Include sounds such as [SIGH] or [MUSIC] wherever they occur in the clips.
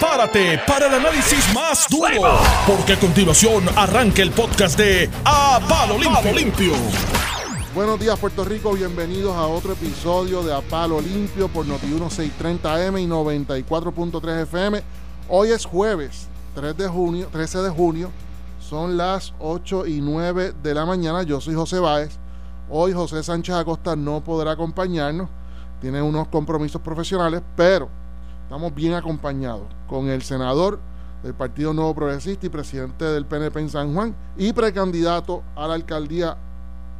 prepárate para el análisis más duro, porque a continuación arranca el podcast de A Palo Limpio. Buenos días Puerto Rico, bienvenidos a otro episodio de A Palo Limpio por Noti 1630M y 94.3 FM. Hoy es jueves 3 de junio, 13 de junio, son las 8 y 9 de la mañana. Yo soy José Báez. Hoy José Sánchez Acosta no podrá acompañarnos, tiene unos compromisos profesionales, pero estamos bien acompañados con el senador del Partido Nuevo Progresista y presidente del PNP en San Juan y precandidato a la alcaldía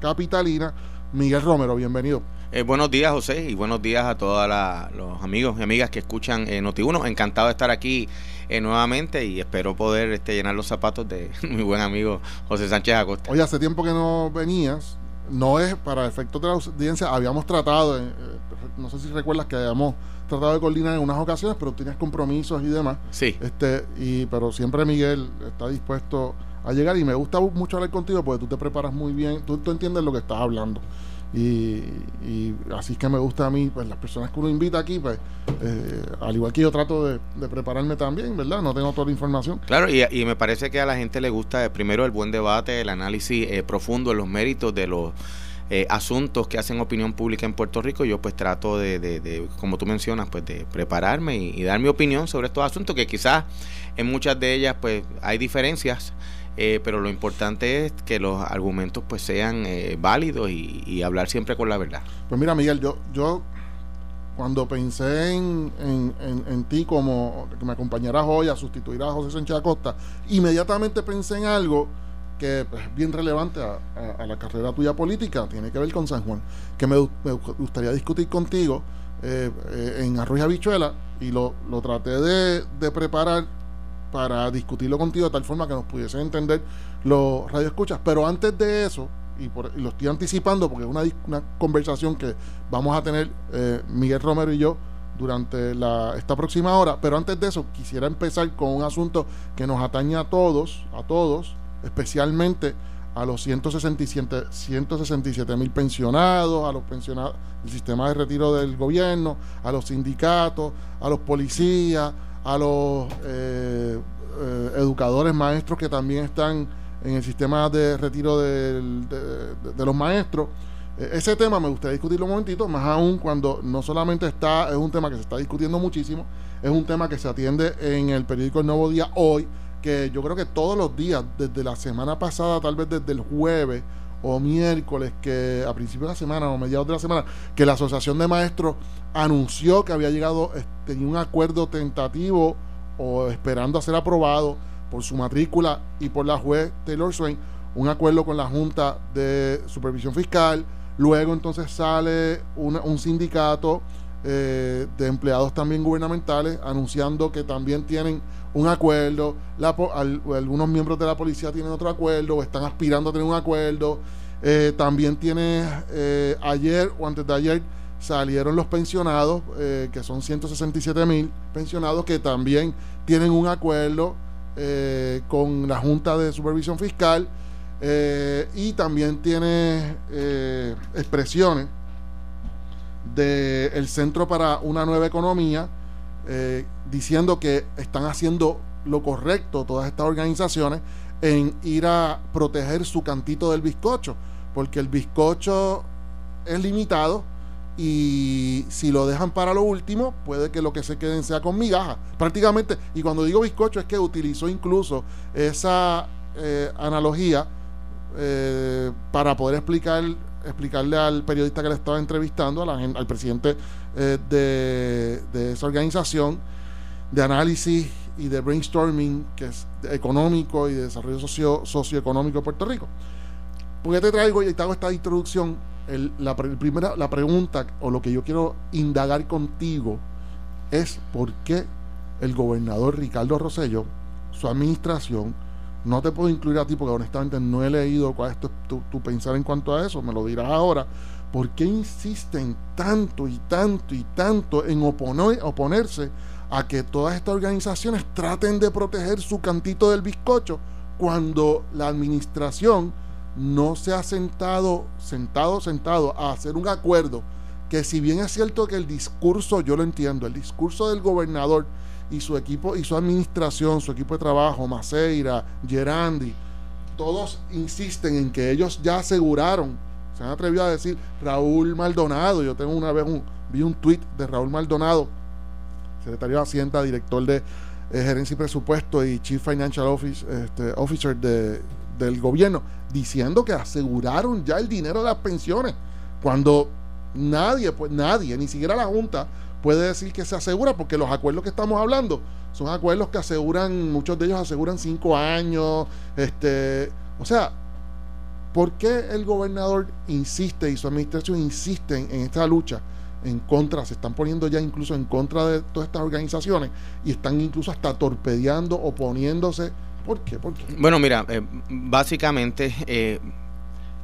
capitalina, Miguel Romero. Bienvenido. Eh, buenos días, José, y buenos días a todos los amigos y amigas que escuchan eh, Noti1. Encantado de estar aquí eh, nuevamente y espero poder este, llenar los zapatos de [LAUGHS] mi buen amigo José Sánchez Acosta. Oye, hace tiempo que no venías. No es para efectos de la audiencia, habíamos tratado, eh, no sé si recuerdas que habíamos tratado de coordinar en unas ocasiones, pero tienes compromisos y demás. Sí. Este, y, pero siempre Miguel está dispuesto a llegar y me gusta mucho hablar contigo porque tú te preparas muy bien, tú, tú entiendes lo que estás hablando. Y, y, así es que me gusta a mí, pues las personas que uno invita aquí, pues eh, al igual que yo trato de, de, prepararme también, ¿verdad? No tengo toda la información. Claro, y, y me parece que a la gente le gusta eh, primero el buen debate, el análisis eh, profundo, los méritos de los eh, asuntos que hacen opinión pública en Puerto Rico, yo pues trato de, como tú mencionas, pues de prepararme y, y, dar mi opinión sobre estos asuntos que quizás en muchas de ellas pues hay diferencias, eh, pero lo importante es que los argumentos pues sean eh, válidos y, y, hablar siempre con la verdad. Pues mira Miguel, yo, yo cuando pensé en, en, en, en ti como que me acompañarás hoy a sustituir a José Sánchez Acosta, inmediatamente pensé en algo que es bien relevante a, la carrera tuya política, tiene que ver con San Juan, que me, gustaría discutir contigo eh, eh, en Arroyo Habichuela y lo, lo traté de, de, preparar para discutirlo contigo de tal forma que nos pudiesen entender los radioescuchas. Pero antes de eso, y, por, y lo estoy anticipando porque es una, una conversación que vamos a tener eh, Miguel Romero y yo durante la, esta próxima hora, pero antes de eso quisiera empezar con un asunto que nos atañe a todos, a todos, especialmente a los 167 167 mil pensionados, a los pensionados del sistema de retiro del gobierno, a los sindicatos, a los policías, a los eh, eh, educadores maestros que también están en el sistema de retiro de, los maestros. Eh, ese tema me gustaría discutirlo un momentito, más aún cuando no solamente está, es un tema que se está discutiendo muchísimo, es un tema que se atiende en el periódico El Nuevo Día hoy, que yo creo que todos los días, desde la semana pasada, tal vez desde el jueves o miércoles, que a principios de la semana o mediados de la semana, que la Asociación de Maestros anunció que había llegado, tenía un acuerdo tentativo o esperando a ser aprobado por su matrícula y por la juez Taylor Swain, un acuerdo con la Junta de Supervisión Fiscal. Luego entonces sale una, un sindicato eh, de empleados también gubernamentales anunciando que también tienen un acuerdo, la, al, algunos miembros de la policía tienen otro acuerdo o están aspirando a tener un acuerdo. Eh, también tiene eh, ayer o antes de ayer salieron los pensionados, eh, que son 167 mil pensionados que también tienen un acuerdo con la Junta de Supervisión Fiscal y también tiene expresiones del Centro para una Nueva Economía, eh, diciendo que están haciendo lo correcto todas estas organizaciones en ir a proteger su cantito del bizcocho, porque el bizcocho es limitado y si lo dejan para lo último, puede que lo que se queden sea con migajas, prácticamente. Y cuando digo bizcocho es que utilizó incluso esa eh, analogía eh, para poder explicar explicarle al periodista que le estaba entrevistando, al presidente eh, de, esa organización de análisis y de brainstorming que es económico y de desarrollo socio, socioeconómico de Puerto Rico. ¿Por qué te traigo y te hago esta introducción? La, primera, la pregunta o lo que yo quiero indagar contigo es por qué el gobernador Ricardo Rosello, su administración, no te puedo incluir a ti porque honestamente no he leído cuál es tu, pensar en cuanto a eso, me lo dirás ahora. ¿Por qué insisten tanto y tanto y tanto en oponer, oponerse a que todas estas organizaciones traten de proteger su cantito del bizcocho cuando la administración no se ha sentado, sentado, sentado a hacer un acuerdo que si bien es cierto que el discurso, yo lo entiendo, el discurso del gobernador y su equipo y su administración, su equipo de trabajo, Maceira, Gerandi, todos insisten en que ellos ya aseguraron, se han atrevido a decir Raúl Maldonado, yo tengo una vez un, vi un tweet de Raúl Maldonado, secretario de Hacienda, director de eh, Gerencia y Presupuesto y Chief Financial Office, este, Officer de, del gobierno, diciendo que aseguraron ya el dinero de las pensiones, cuando nadie, pues nadie, ni siquiera la Junta, puede decir que se asegura, porque los acuerdos que estamos hablando son acuerdos que aseguran, muchos de ellos aseguran cinco años, este, o sea, ¿por qué el gobernador insiste y su administración insisten en esta lucha? en contra, se están poniendo ya incluso en contra de todas estas organizaciones y están incluso hasta torpedeando, oponiéndose. ¿Por qué? ¿Por qué? Bueno, mira, eh, básicamente eh,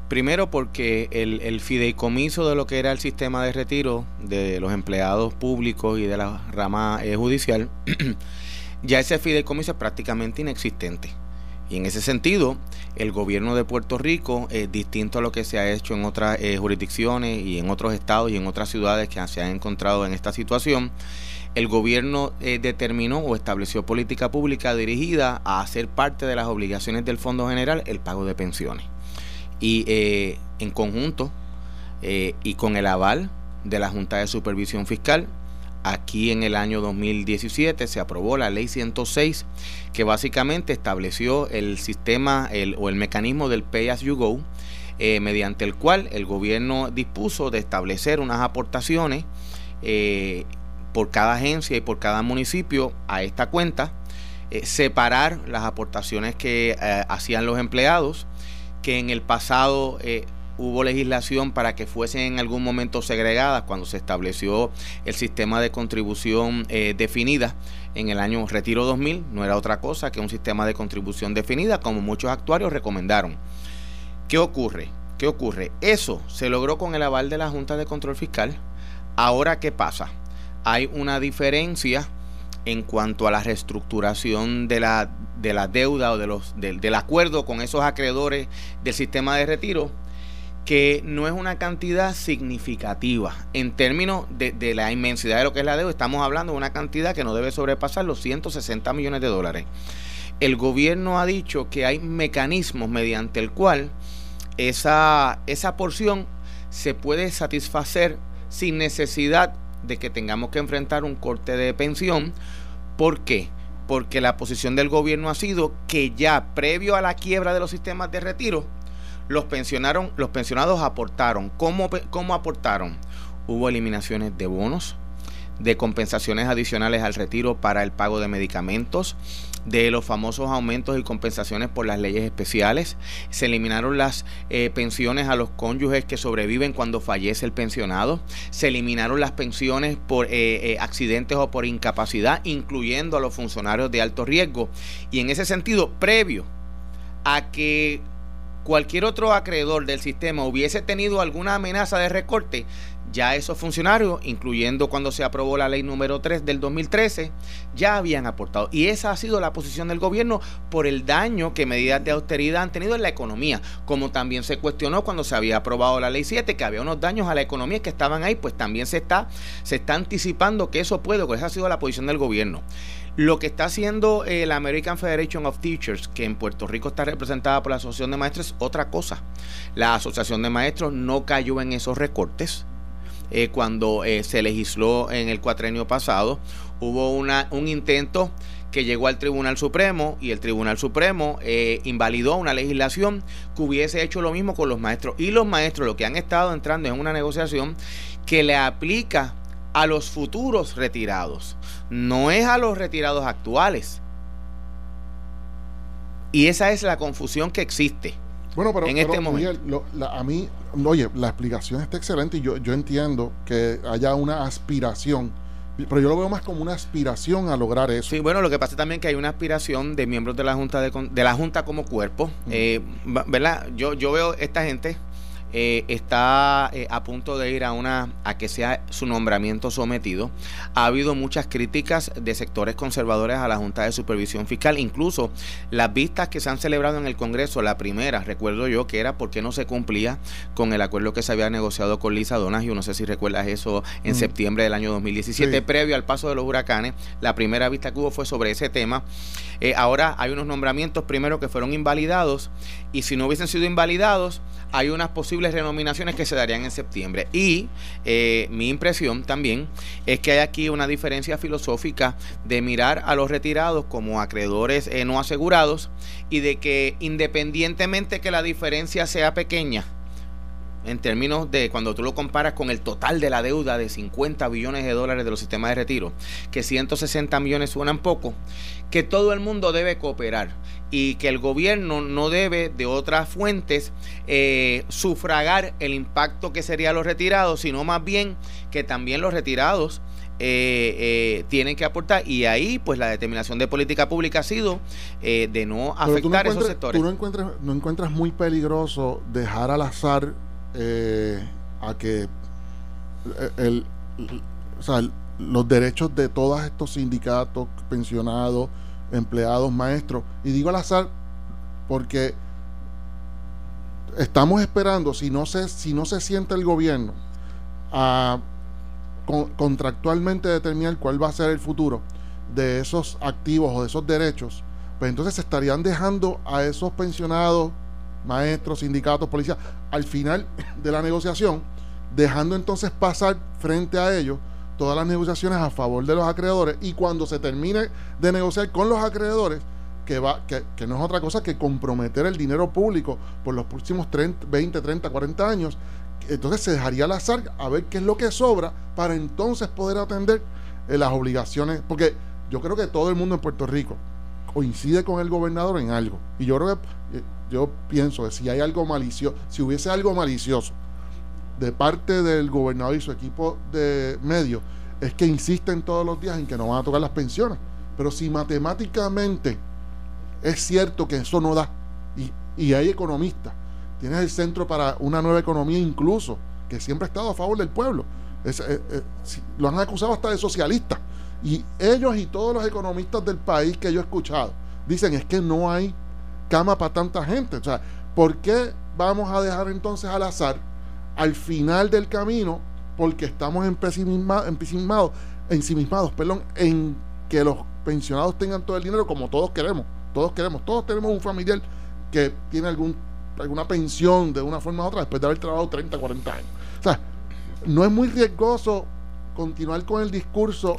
Primero porque el, fideicomiso de lo que era el sistema de retiro de los empleados públicos y de la rama eh, judicial, [CLEARS THROAT] ya ese fideicomiso es prácticamente inexistente. Y en ese sentido, el gobierno de Puerto Rico, eh, distinto a lo que se ha hecho en otras eh, jurisdicciones y en otros estados y en otras ciudades que se han encontrado en esta situación, el gobierno determinó o estableció política pública dirigida a hacer parte de las obligaciones del Fondo General el pago de pensiones y eh, en conjunto eh, y con el aval de la Junta de Supervisión Fiscal, aquí en el año 2017 se aprobó la ley 106 que básicamente estableció el sistema o el mecanismo del Pay As You Go, eh, mediante el cual el gobierno dispuso de establecer unas aportaciones por cada agencia y por cada municipio a esta cuenta, separar las aportaciones que hacían los empleados, que en el pasado eh, hubo legislación para que fuesen en algún momento segregadas cuando se estableció el sistema de contribución eh, definida en el año Retiro 2000. No era otra cosa que un sistema de contribución definida, como muchos actuarios recomendaron. ¿Qué ocurre? ¿Qué ocurre? Eso se logró con el aval de la Junta de Control Fiscal. Ahora, ¿qué pasa? Hay una diferencia en cuanto a la reestructuración de la, de la deuda o de los, del acuerdo con esos acreedores del sistema de retiro, que no es una cantidad significativa. En términos de, de, la inmensidad de lo que es la deuda, estamos hablando de una cantidad que no debe sobrepasar los 160 millones de dólares. El gobierno ha dicho que hay mecanismos mediante el cual esa, esa porción se puede satisfacer sin necesidad de que tengamos que enfrentar un corte de pensión. ¿Por qué? Porque la posición del gobierno ha sido que ya previo a la quiebra de los sistemas de retiro, los, pensionaron, los pensionados aportaron. ¿Cómo, ¿Cómo aportaron? Hubo eliminaciones de bonos, de compensaciones adicionales al retiro para el pago de medicamentos, de los famosos aumentos y compensaciones por las leyes especiales. Se eliminaron las eh, pensiones a los cónyuges que sobreviven cuando fallece el pensionado. Se eliminaron las pensiones por eh, eh, accidentes o por incapacidad, incluyendo a los funcionarios de alto riesgo. Y en ese sentido, previo a que cualquier otro acreedor del sistema hubiese tenido alguna amenaza de recorte, ya esos funcionarios, incluyendo cuando se aprobó la ley número 3 del 2013, ya habían aportado. Y esa ha sido la posición del gobierno por el daño que medidas de austeridad han tenido en la economía, como también se cuestionó cuando se había aprobado la ley 7, que había unos daños a la economía que estaban ahí, pues también se está, se está anticipando que eso puede, pues esa ha sido la posición del gobierno. Lo que está haciendo eh, la American Federation of Teachers, que en Puerto Rico está representada por la Asociación de Maestros, es otra cosa. La Asociación de Maestros no cayó en esos recortes eh, cuando eh, se legisló en el cuatrenio pasado. Hubo una, un intento que llegó al Tribunal Supremo y el Tribunal Supremo eh, invalidó una legislación que hubiese hecho lo mismo con los maestros. Y los maestros lo que han estado entrando en una negociación que le aplica a los futuros retirados, no es a los retirados actuales. Y esa es la confusión que existe. Bueno, pero, en este momento. a mí, oye, la explicación está excelente y yo, yo entiendo que haya una aspiración. Pero yo lo veo más como una aspiración a lograr eso. Sí, bueno, lo que pasa también que hay una aspiración de miembros de la Junta de, de la Junta como cuerpo. Eh, ¿Verdad? Yo, yo veo esta gente eh, está eh, a punto de ir a una a que sea su nombramiento sometido. Ha habido muchas críticas de sectores conservadores a la Junta de Supervisión Fiscal, incluso las vistas que se han celebrado en el Congreso, la primera, recuerdo yo, que era porque no se cumplía con el acuerdo que se había negociado con Lisa Donahue, no sé si recuerdas eso, en mm. septiembre del año 2017, previo al paso de los huracanes. La primera vista que hubo fue sobre ese tema. Eh, ahora hay unos nombramientos primero que fueron invalidados y si no hubiesen sido invalidados, hay unas posibles renominaciones que se darían en septiembre. Y eh, mi impresión también es que hay aquí una diferencia filosófica de mirar a los retirados como acreedores eh, no asegurados y de que independientemente que la diferencia sea pequeña, en términos de cuando tú lo comparas con el total de la deuda de 50 billones de dólares de los sistemas de retiro, que 160 millones suenan poco, que todo el mundo debe cooperar y que el gobierno no debe de otras fuentes eh, sufragar el impacto que sería los retirados, sino más bien que también los retirados eh, eh, tienen que aportar y ahí pues la determinación de política pública ha sido de no afectar esos sectores. ¿Tú no encuentras, no encuentras muy peligroso dejar al azar a que el, los derechos de todos estos sindicatos pensionados empleados, maestros. Y digo al azar porque estamos esperando, si no se, si no se siente el gobierno a contractualmente determinar cuál va a ser el futuro de esos activos o de esos derechos, pues entonces se estarían dejando a esos pensionados, maestros, sindicatos, policías, al final de la negociación, dejando entonces pasar frente a ellos todas las negociaciones a favor de los acreedores y cuando se termine de negociar con los acreedores, que, va, que, que, no es otra cosa que comprometer el dinero público por los próximos 30, 20, 30, 40 años, entonces se dejaría al azar a ver qué es lo que sobra para entonces poder atender eh, las obligaciones, porque yo creo que todo el mundo en Puerto Rico coincide con el gobernador en algo. Y yo creo eh, yo pienso que si hay algo malicioso, si hubiese algo malicioso de parte del gobernador y su equipo de medios es que insisten todos los días en que no van a tocar las pensiones. Pero si matemáticamente es cierto que eso no da, y, hay economistas, tienes el Centro para una Nueva Economía incluso, que siempre ha estado a favor del pueblo, eh, eh, lo han acusado hasta de socialistas. Y ellos y todos los economistas del país que yo he escuchado dicen es que no hay cama para tanta gente. O sea, ¿por qué vamos a dejar entonces al azar al final del camino porque estamos ensimismados, ensimismados perdón, en que los pensionados tengan todo el dinero como todos queremos. Todos queremos, todos tenemos un familiar que tiene algún, alguna pensión de una forma u otra después de haber trabajado 30, 40 años. O sea, no es muy riesgoso continuar con el discurso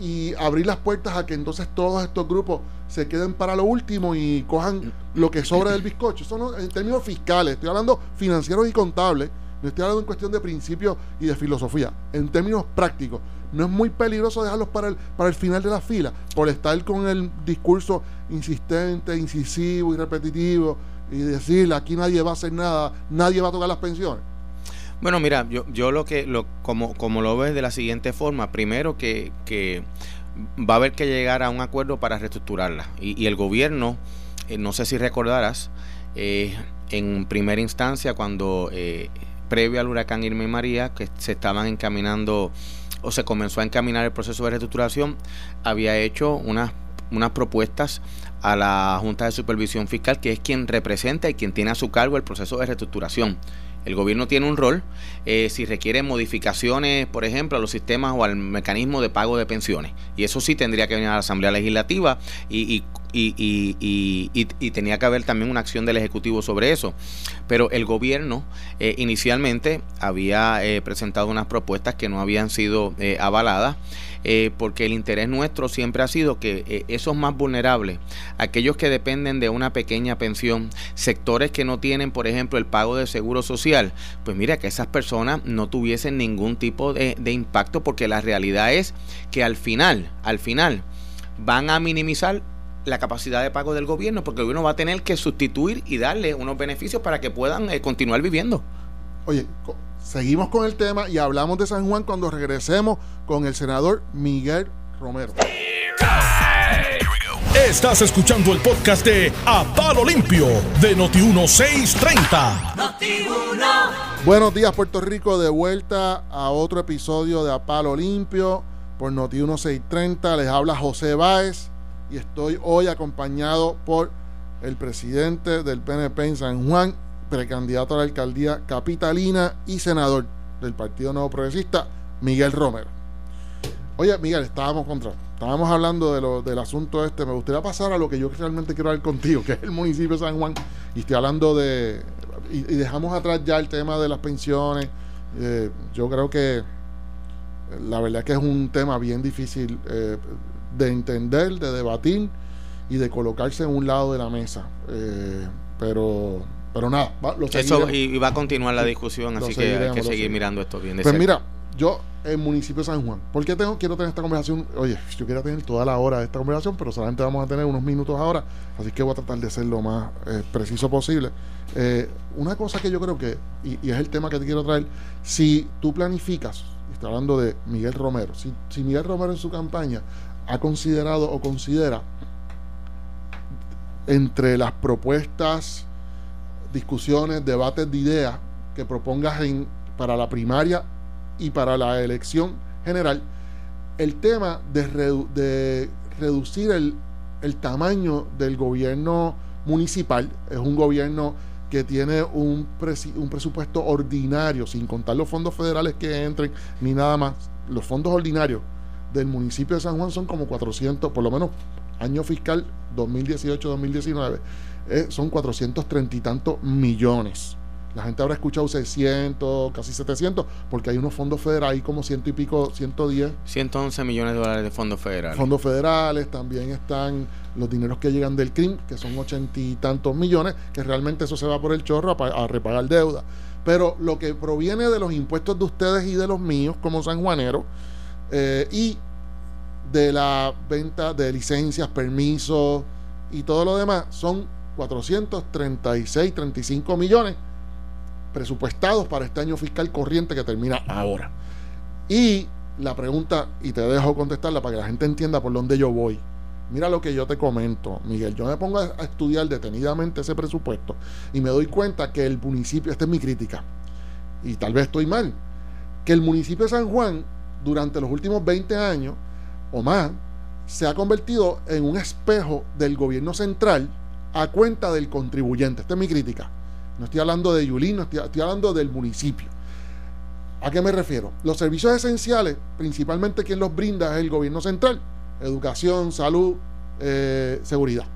y abrir las puertas a que entonces todos estos grupos se queden para lo último y cojan lo que sobra del bizcocho. Eso no, en términos fiscales, estoy hablando financieros y contables, no estoy hablando en cuestión de principios y de filosofía. En términos prácticos, no es muy peligroso dejarlos para el, para el final de la fila, por estar con el discurso insistente, incisivo y repetitivo y decir aquí nadie va a hacer nada, nadie va a tocar las pensiones. Bueno, mira, yo, yo lo que, lo, como, como lo ves de la siguiente forma, primero que, que va a haber que llegar a un acuerdo para reestructurarla. Y, el gobierno, eh, no sé si recordarás, eh, en primera instancia, cuando eh, previo al huracán Irma y María, que se estaban encaminando o se comenzó a encaminar el proceso de reestructuración, había hecho unas, unas propuestas a la Junta de Supervisión Fiscal, que es quien representa y quien tiene a su cargo el proceso de reestructuración. El gobierno tiene un rol eh, si requiere modificaciones, por ejemplo, a los sistemas o al mecanismo de pago de pensiones. Y eso sí tendría que venir a la Asamblea Legislativa y, y, tenía que haber también una acción del Ejecutivo sobre eso. Pero el gobierno eh, inicialmente había eh, presentado unas propuestas que no habían sido avaladas. Eh, porque el interés nuestro siempre ha sido que eh, esos más vulnerables, aquellos que dependen de una pequeña pensión, sectores que no tienen, por ejemplo, el pago de seguro social, pues mira, que esas personas no tuviesen ningún tipo de impacto, porque la realidad es que al final, al final, van a minimizar la capacidad de pago del gobierno, porque el gobierno va a tener que sustituir y darle unos beneficios para que puedan eh, continuar viviendo. Oye, seguimos con el tema y hablamos de San Juan cuando regresemos con el senador Miguel Romero. Estás escuchando el podcast de A Palo Limpio de Noti1630. Buenos días, Puerto Rico. De vuelta a otro episodio de A Palo Limpio por Noti 1630. Les habla José Báez y estoy hoy acompañado por el presidente del PNP en San Juan, precandidato a la alcaldía capitalina y senador del Partido Nuevo Progresista, Miguel Romero. Oye, Miguel, estábamos contra, estábamos hablando de lo, del asunto este. Me gustaría pasar a lo que yo realmente quiero hablar contigo, que es el municipio de San Juan. Y estoy hablando de. Y, dejamos atrás ya el tema de las pensiones. Eh, yo creo que la verdad es que es un tema bien difícil eh, de entender, de debatir y de colocarse en un lado de la mesa. Eh, pero pero nada, lo Eso, y, va a continuar la discusión, así que hay que seguir mirando esto bien de Pues mira, yo en municipio de San Juan, ¿por qué tengo, quiero tener esta conversación? Oye, yo quiero tener toda la hora de esta conversación, pero solamente vamos a tener unos minutos ahora, así que voy a tratar de ser lo más eh, preciso posible. Eh, una cosa que yo creo que, y, es el tema que te quiero traer, si tú planificas, estoy hablando de Miguel Romero, si, si Miguel Romero en su campaña ha considerado o considera entre las propuestas discusiones, debates de ideas que propongas en, para la primaria y para la elección general, el tema de, reducir el, el, tamaño del gobierno municipal, es un gobierno que tiene un, un presupuesto ordinario, sin contar los fondos federales que entren, ni nada más. Los fondos ordinarios del municipio de San Juan son como 400, por lo menos año fiscal 2018-2019 eh, son 430 y tantos millones. La gente habrá escuchado 600, casi 700, porque hay unos fondos federales, como ciento y pico, 110. 111 millones de dólares de fondos federales. Fondos federales, también están los dineros que llegan del CRIM, que son 80 y tantos millones, que realmente eso se va por el chorro a, repagar deuda. Pero lo que proviene de los impuestos de ustedes y de los míos, como sanjuanero, eh, y de la venta de licencias, permisos y todo lo demás, son 436, 35 millones presupuestados para este año fiscal corriente que termina ahora. Y la pregunta, y te dejo contestarla para que la gente entienda por dónde yo voy. Mira lo que yo te comento, Miguel. Yo me pongo a estudiar detenidamente ese presupuesto y me doy cuenta que el municipio, esta es mi crítica, y tal vez estoy mal, que el municipio de San Juan, durante los últimos 20 años o más, se ha convertido en un espejo del gobierno central a cuenta del contribuyente. Esta es mi crítica. No estoy hablando de Yulín, no estoy, hablando del municipio. ¿A qué me refiero? Los servicios esenciales, principalmente quien los brinda es el gobierno central. Educación, salud, eh, seguridad.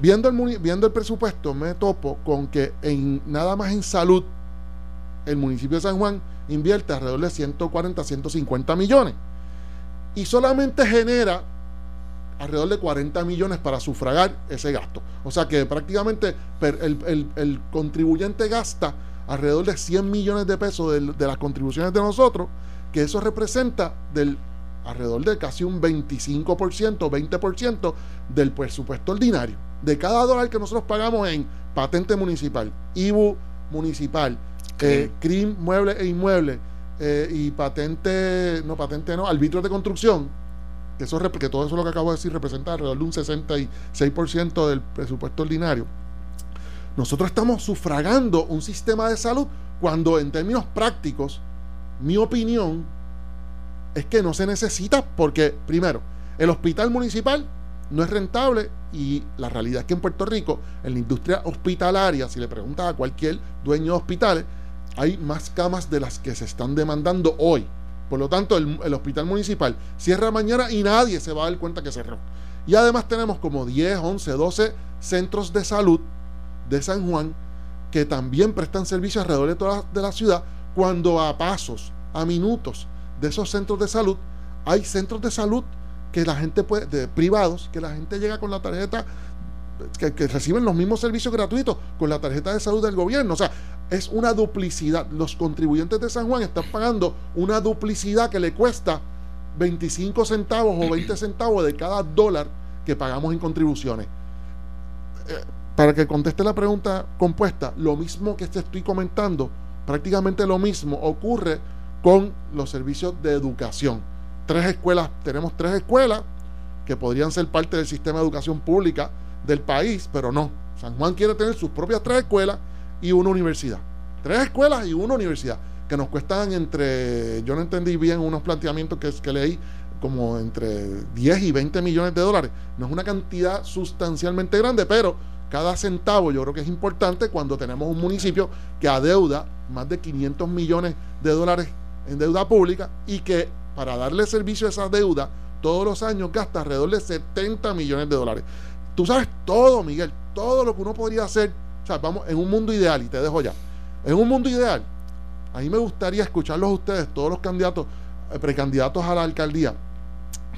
Viendo el, viendo el presupuesto, me topo con que en nada más en salud, el municipio de San Juan invierte alrededor de 140, 150 millones. Y solamente genera alrededor de 40 millones para sufragar ese gasto. O sea que prácticamente el, contribuyente gasta alrededor de 100 millones de pesos de, las contribuciones de nosotros, que eso representa alrededor de casi un 25%, 20% del presupuesto ordinario. De cada dólar que nosotros pagamos en patente municipal, IBU municipal, eh, CRIM, mueble e inmueble, eh, y patente, no patente no, arbitrio de construcción, que, eso, que todo eso lo que acabo de decir representa alrededor de un 66% del presupuesto ordinario, nosotros estamos sufragando un sistema de salud cuando en términos prácticos, mi opinión es que no se necesita porque, primero, el hospital municipal no es rentable y la realidad es que en Puerto Rico, en la industria hospitalaria, si le preguntas a cualquier dueño de hospitales, hay más camas de las que se están demandando hoy. Por lo tanto, el, hospital municipal cierra mañana y nadie se va a dar cuenta que cerró. Y además tenemos como 10, 11, 12 centros de salud de San Juan que también prestan servicio alrededor de toda de la ciudad cuando a pasos, a minutos de esos centros de salud hay centros de salud que la gente puede, de privados, que la gente llega con la tarjeta que, reciben los mismos servicios gratuitos con la tarjeta de salud del gobierno. O sea, es una duplicidad. Los contribuyentes de San Juan están pagando una duplicidad que le cuesta 25 centavos o 20 centavos de cada dólar que pagamos en contribuciones. Eh, para que conteste la pregunta compuesta, lo mismo que te estoy comentando, prácticamente lo mismo ocurre con los servicios de educación. Tres escuelas, tenemos tres escuelas que podrían ser parte del sistema de educación pública del país, pero no. San Juan quiere tener sus propias tres escuelas y una universidad. Tres escuelas y una universidad, que nos cuestan entre, yo no entendí bien unos planteamientos que, que leí, como entre 10 y 20 millones de dólares. No es una cantidad sustancialmente grande, pero cada centavo yo creo que es importante cuando tenemos un municipio que adeuda más de 500 millones de dólares en deuda pública y que para darle servicio a esa deuda todos los años gasta alrededor de 70 millones de dólares. Tú sabes todo, Miguel, todo lo que uno podría hacer. O sea, vamos, en un mundo ideal, y te dejo ya. En un mundo ideal, a mí me gustaría escucharlos a ustedes, todos los candidatos, eh, precandidatos a la alcaldía,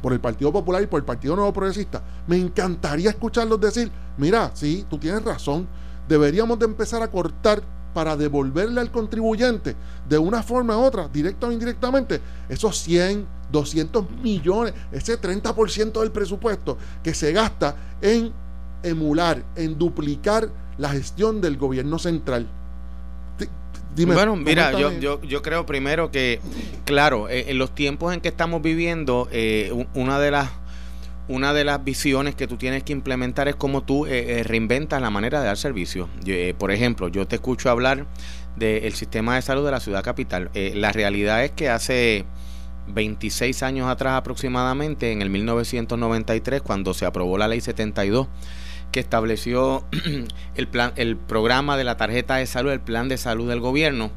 por el Partido Popular y por el Partido Nuevo Progresista. Me encantaría escucharlos decir, mira, sí, tú tienes razón, deberíamos de empezar a cortar para devolverle al contribuyente de una forma u otra, directa o indirectamente, esos 100, 200 millones, ese 30% del presupuesto que se gasta en emular, en duplicar la gestión del gobierno central. Dime, bueno, mira, yo, yo, yo, creo primero que, claro, eh, en los tiempos en que estamos viviendo, eh, una de las una de las visiones que tú tienes que implementar es cómo tú eh, eh, reinventas la manera de dar servicio. Eh, por ejemplo, yo te escucho hablar del sistema de salud de la ciudad capital. la realidad es que hace 26 años atrás aproximadamente, en el 1993, cuando se aprobó la ley 72, que estableció [CLEARS THROAT] el, plan, el programa de la tarjeta de salud, el plan de salud del gobierno,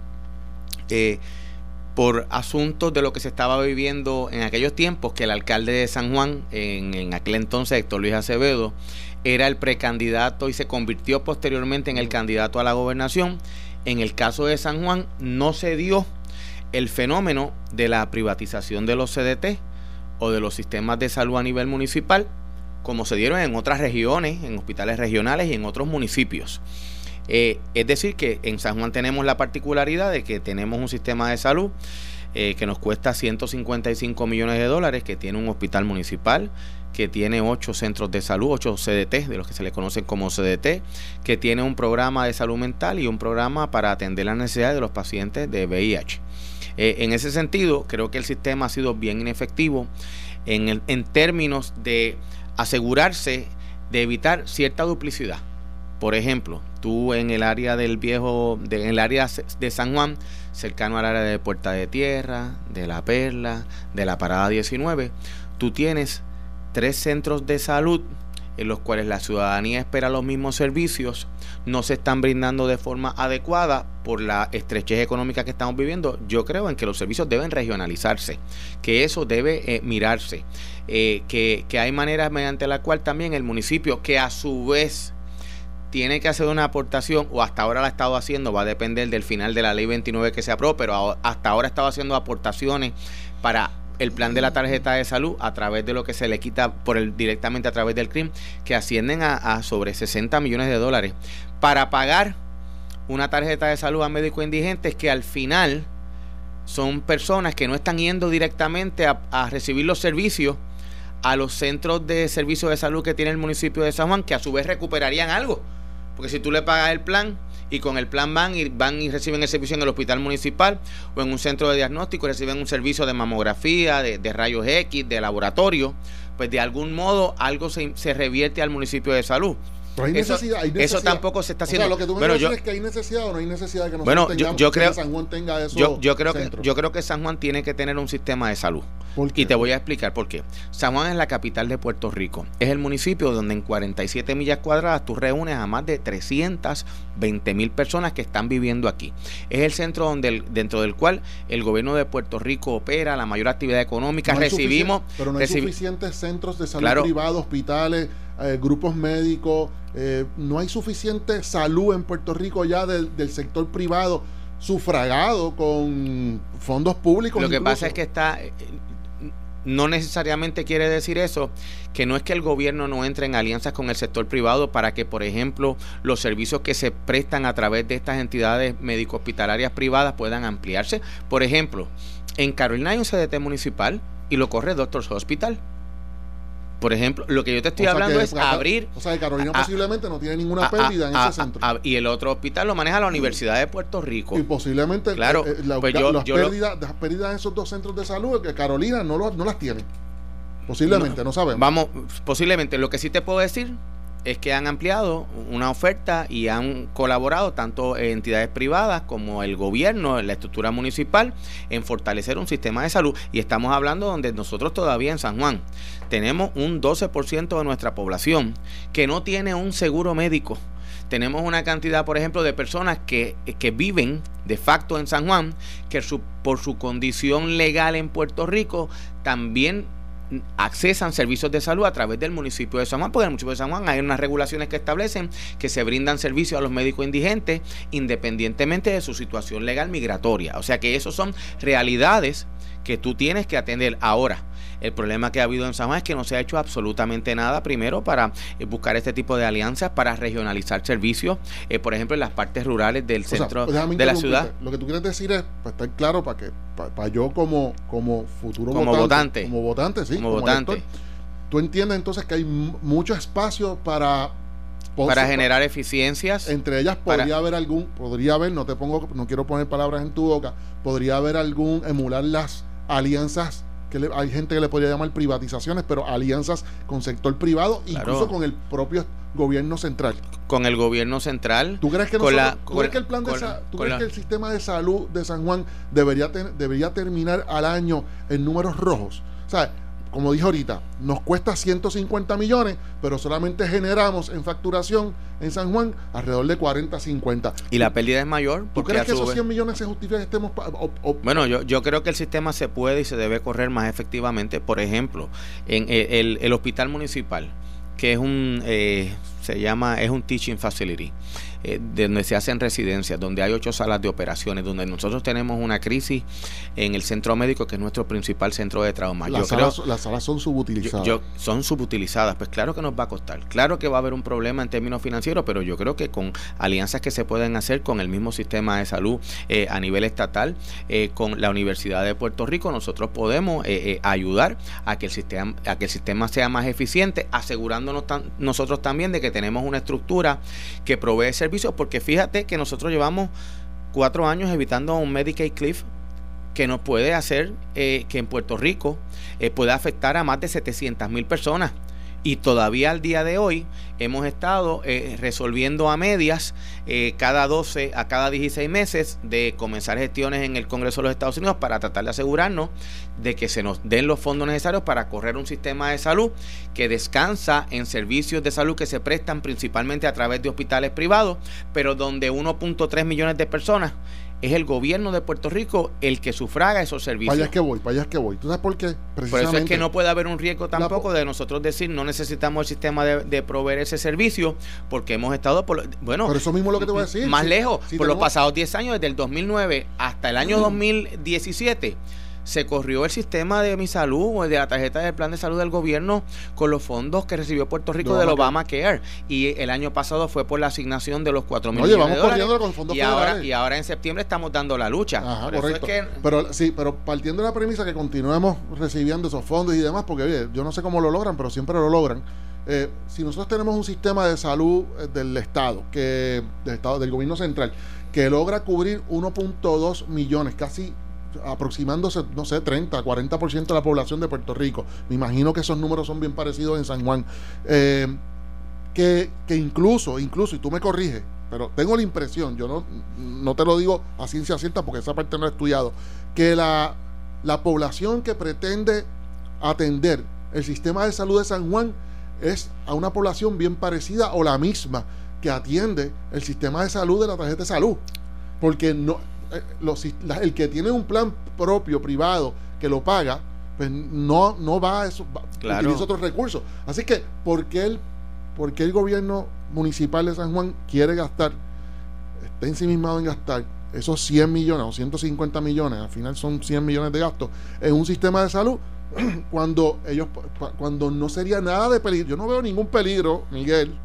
por asuntos de lo que se estaba viviendo en aquellos tiempos, que el alcalde de San Juan, en, aquel entonces Luis Acevedo, era el precandidato y se convirtió posteriormente en el candidato a la gobernación. En el caso de San Juan no se dio el fenómeno de la privatización de los CDT o de los sistemas de salud a nivel municipal, como se dieron en otras regiones, en hospitales regionales y en otros municipios. Eh, es decir, que en San Juan tenemos la particularidad de que tenemos un sistema de salud eh, que nos cuesta 155 millones de dólares, que tiene un hospital municipal, que tiene ocho centros de salud, ocho CDT, de los que se le conocen como CDT, que tiene un programa de salud mental y un programa para atender las necesidades de los pacientes de VIH. Eh, en ese sentido, creo que el sistema ha sido bien inefectivo en, en términos de asegurarse de evitar cierta duplicidad. Por ejemplo, tú en el área del viejo, en el área de San Juan, cercano al área de Puerta de Tierra, de La Perla, de la Parada 19, tú tienes tres centros de salud en los cuales la ciudadanía espera los mismos servicios, no se están brindando de forma adecuada por la estrechez económica que estamos viviendo. Yo creo en que los servicios deben regionalizarse, que eso debe eh, mirarse, eh, que, que hay maneras mediante la cual también el municipio, que a su vez tiene que hacer una aportación, o hasta ahora la ha estado haciendo, va a depender del final de la ley 29 que se aprobó, pero hasta ahora ha estado haciendo aportaciones para el plan de la tarjeta de salud a través de lo que se le quita por el, directamente a través del CRIM, que ascienden a, sobre 60 millones de dólares, para pagar una tarjeta de salud a médicos indigentes que al final son personas que no están yendo directamente a, a recibir los servicios a los centros de servicios de salud que tiene el municipio de San Juan, que a su vez recuperarían algo. Porque si tú le pagas el plan y con el plan van y, van y reciben el servicio en el hospital municipal o en un centro de diagnóstico, reciben un servicio de mamografía, de, rayos X, de laboratorio, pues de algún modo algo se, se revierte al municipio de salud. Pero hay necesidad, eso, tampoco se está haciendo. lo que tú me bueno, es que hay necesidad o no hay necesidad de que nosotros bueno, yo, creo, que San Juan tenga eso. Yo, creo que, yo creo que San Juan tiene que tener un sistema de salud. Y te voy a explicar por qué. San Juan es la capital de Puerto Rico. Es el municipio donde en 47 millas cuadradas tú reúnes a más de 320 mil personas que están viviendo aquí. Es el centro donde dentro del cual el gobierno de Puerto Rico opera la mayor actividad económica. Recibimos. Pero no hay suficientes centros de salud privados, hospitales eh, grupos médicos, eh, no hay suficiente salud en Puerto Rico ya del, sector privado sufragado con fondos públicos. Lo que pasa es que está, eh, no necesariamente quiere decir eso, que no es que el gobierno no entre en alianzas con el sector privado para que, por ejemplo, los servicios que se prestan a través de estas entidades médico-hospitalarias privadas puedan ampliarse. Por ejemplo, en Carolina hay un CDT municipal y lo corre Doctors Hospital. Por ejemplo, lo que yo te estoy hablando es abrir. O sea, que Carolina posiblemente no tiene ninguna pérdida en ese centro. y el otro hospital lo maneja la Universidad de Puerto Rico. Y posiblemente claro, eh, eh, la, pues yo, las, pérdidas, lo, en esos dos centros de salud, que Carolina no, lo, no las tiene. Posiblemente, no, sabemos. Vamos, posiblemente. Lo que sí te puedo decir es que han ampliado una oferta y han colaborado tanto entidades privadas como el gobierno, la estructura municipal, en fortalecer un sistema de salud. Y estamos hablando donde nosotros todavía en San Juan tenemos un 12% de nuestra población que no tiene un seguro médico. Tenemos una cantidad, por ejemplo, de personas que, que viven de facto en San Juan, que su, por su condición legal en Puerto Rico también accesan servicios de salud a través del municipio de San Juan, porque en el municipio de San Juan hay unas regulaciones que establecen que se brindan servicios a los médicos indigentes independientemente de su situación legal migratoria. O sea que eso son realidades que tú tienes que atender ahora. El problema que ha habido en San Juan es que no se ha hecho absolutamente nada, primero, para eh, buscar este tipo de alianzas, para regionalizar servicios, eh, por ejemplo, en las partes rurales del centro de la ciudad. Lo que tú quieres decir es, para estar claro, para que para, yo como, como futuro como votante, como votante, sí, como, votante. tú entiendes entonces que hay mucho espacio para para generar eficiencias. Entre ellas podría haber algún, podría haber, no te pongo, no quiero poner palabras en tu boca, podría haber algún emular las alianzas que hay gente que le podría llamar privatizaciones, pero alianzas con sector privado, incluso con el propio gobierno central. Con el gobierno central. ¿Tú crees que, el plan de ¿tú crees que el sistema de salud de San Juan debería, debería terminar al año en números rojos? O sea, como dije ahorita, nos cuesta 150 millones, pero solamente generamos en facturación en San Juan alrededor de 40, 50. Y la pérdida es mayor. ¿Tú crees que esos 100 millones se justifican estemos... bueno, yo, yo creo que el sistema se puede y se debe correr más efectivamente. Por ejemplo, en el, el, hospital municipal, que es un... Eh, se llama, es un teaching facility. Eh, donde se hacen residencias, donde hay ocho salas de operaciones, donde nosotros tenemos una crisis en el centro médico, que es nuestro principal centro de trauma. Las, salas, las salas son subutilizadas. son subutilizadas, pues claro que nos va a costar. Claro que va a haber un problema en términos financieros, pero yo creo que con alianzas que se pueden hacer con el mismo sistema de salud eh, a nivel estatal, eh, con la Universidad de Puerto Rico, nosotros podemos ayudar a que el sistema, a que el sistema sea más eficiente, asegurándonos nosotros también de que tenemos una estructura que provee servicios porque fíjate que nosotros llevamos cuatro años evitando un Medicaid cliff que nos puede hacer eh, que en Puerto Rico eh, pueda afectar a más de 700 mil personas. Y todavía al día de hoy hemos estado eh, resolviendo a medias eh, cada 12 a cada 16 meses de comenzar gestiones en el Congreso de los Estados Unidos para tratar de asegurarnos de que se nos den los fondos necesarios para correr un sistema de salud que descansa en servicios de salud que se prestan principalmente a través de hospitales privados, pero donde 1.3 millones de personas es el gobierno de Puerto Rico el que sufraga esos servicios. Para allá es que voy, para allá es que voy. ¿Tú sabes por qué? Por eso es que no puede haber un riesgo tampoco de nosotros decir no necesitamos el sistema de, proveer ese servicio porque hemos estado, por, bueno... Por eso mismo lo que te voy a decir. Más lejos, por los pasados 10 años, desde el 2009 hasta el año 2017 se corrió el sistema de mi salud o de la tarjeta del plan de salud del gobierno con los fondos que recibió Puerto Rico del Obamacare. Y el año pasado fue por la asignación de los 4 mil millones de dólares. Con fondos y ahora, y ahora en septiembre estamos dando la lucha. Ajá, correcto. pero sí, pero partiendo de la premisa que continuemos recibiendo esos fondos y demás, porque oye, yo no sé cómo lo logran, pero siempre lo logran. Eh, si nosotros tenemos un sistema de salud eh, del Estado, que del Estado, del gobierno central, que logra cubrir 1.2 millones, casi aproximándose, no sé, 30, 40% de la población de Puerto Rico. Me imagino que esos números son bien parecidos en San Juan. Eh, que, incluso, incluso, y tú me corriges, pero tengo la impresión, yo no, no te lo digo a ciencia cierta porque esa parte no he estudiado, que la, la población que pretende atender el sistema de salud de San Juan es a una población bien parecida o la misma que atiende el sistema de salud de la tarjeta de salud. Porque no, eh, el que tiene un plan propio, privado, que lo paga, pues no, no va a eso, utiliza otros recursos. Así que, ¿por qué, el, ¿por el gobierno municipal de San Juan quiere gastar, está ensimismado en gastar esos 100 millones o 150 millones, al final son 100 millones de gastos, en un sistema de salud? [CLEARS THROAT] cuando ellos cuando no sería nada de peligro yo no veo ningún peligro Miguel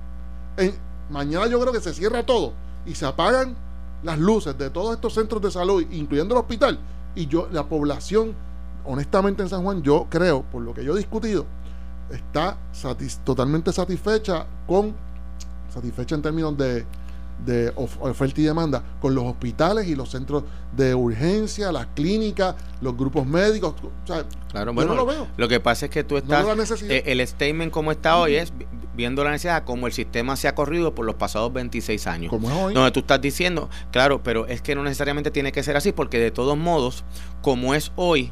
mañana yo creo que se cierra todo y se apagan las luces de todos estos centros de salud, incluyendo el hospital, y yo, la población, honestamente en San Juan, yo creo, por lo que yo he discutido, está totalmente satisfecha con, satisfecha en términos de, de oferta y demanda, con los hospitales y los centros de urgencia, las clínicas, los grupos médicos. claro, bueno, lo, veo. lo que pasa es que tú estás, eh, el statement como está hoy es viendo la necesidad como el sistema se ha corrido por los pasados 26 años. Como es hoy. Donde tú estás diciendo, claro, pero es que no necesariamente tiene que ser así, porque de todos modos, como es hoy,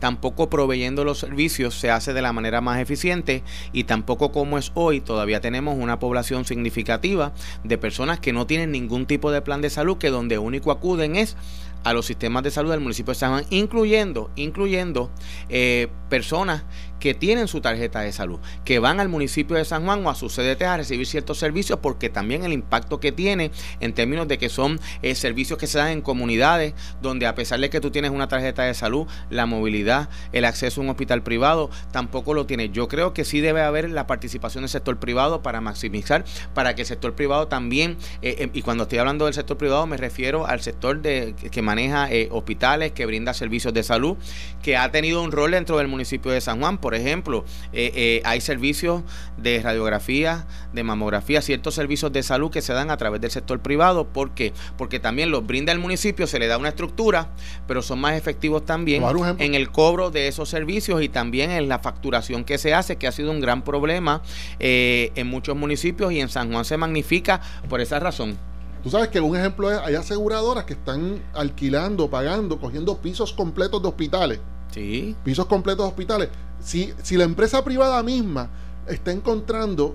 tampoco proveyendo los servicios se hace de la manera más eficiente y tampoco como es hoy, todavía tenemos una población significativa de personas que no tienen ningún tipo de plan de salud, que donde único acuden es a los sistemas de salud del municipio de San Juan, incluyendo, incluyendo eh, personas que tienen su tarjeta de salud, que van al municipio de San Juan o a su CDT a recibir ciertos servicios, porque también el impacto que tiene en términos de que son eh, servicios que se dan en comunidades, donde a pesar de que tú tienes una tarjeta de salud, la movilidad, el acceso a un hospital privado, tampoco lo tienes. Yo creo que sí debe haber la participación del sector privado para maximizar, para que el sector privado también, eh, y cuando estoy hablando del sector privado me refiero al sector de, que maneja eh, hospitales, que brinda servicios de salud, que ha tenido un rol dentro del municipio de San Juan. Ejemplo, eh, eh, hay servicios de radiografía, de mamografía, ciertos servicios de salud que se dan a través del sector privado. ¿Por qué? Porque también los brinda el municipio, se le da una estructura, pero son más efectivos también en el cobro de esos servicios y también en la facturación que se hace, que ha sido un gran problema en muchos municipios y en San Juan se magnifica por esa razón. Tú sabes que un ejemplo es, hay aseguradoras que están alquilando, pagando, cogiendo pisos completos de hospitales. Sí. Pisos completos de hospitales. Si, si la empresa privada misma está encontrando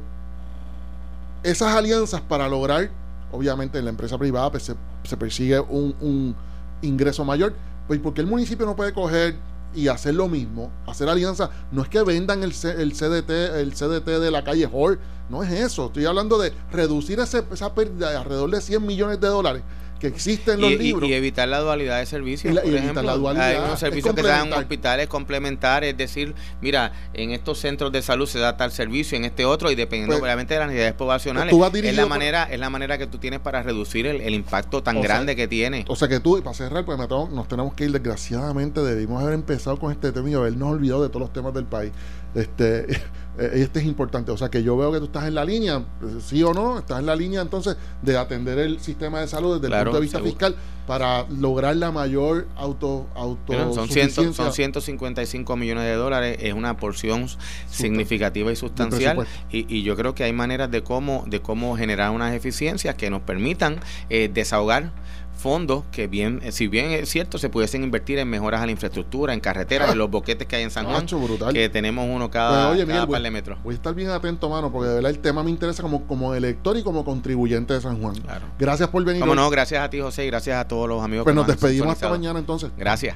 esas alianzas para lograr, obviamente en la empresa privada pues, se, persigue un, un, ingreso mayor, pues porque el municipio no puede coger y hacer lo mismo, hacer alianza, no es que vendan el, el CDT, el CDT de la calle Hall, no es eso, estoy hablando de reducir ese, esa pérdida de alrededor de 100 millones de dólares que existen en los libros. Y, evitar la dualidad de servicios. por ejemplo, hay unos servicios que se dan en hospitales complementarios, es decir, mira, en estos centros de salud se da tal servicio, en este otro, y dependiendo pues, obviamente de las necesidades poblacionales, es la manera, es la manera que tú tienes para reducir el, impacto tan grande que tiene. O sea que tú, para cerrar, pues nos tenemos que ir, desgraciadamente, debimos haber empezado con este tema y habernos olvidado de todos los temas del país. Este [LAUGHS] eh, este es importante. O sea que yo veo que tú estás en la línea, sí o no, estás en la línea entonces de atender el sistema de salud desde el punto de vista fiscal para lograr la mayor auto, auto son, ciento, son 155 millones de dólares, es una porción significativa y sustancial. y, y, yo creo que hay maneras de cómo, de cómo generar unas eficiencias que nos permitan eh, desahogar fondos que bien, eh, si bien es cierto, se pudiesen invertir en mejoras a la infraestructura, en carreteras, en los boquetes que hay en San Juan, que tenemos uno cada, par de metros. Voy a estar bien atento, mano, porque de verdad el tema me interesa como, como elector y como contribuyente de San Juan. Gracias por venir. Como no, gracias a ti, José, y gracias a todos los amigos. Pues nos despedimos hasta mañana entonces. Gracias.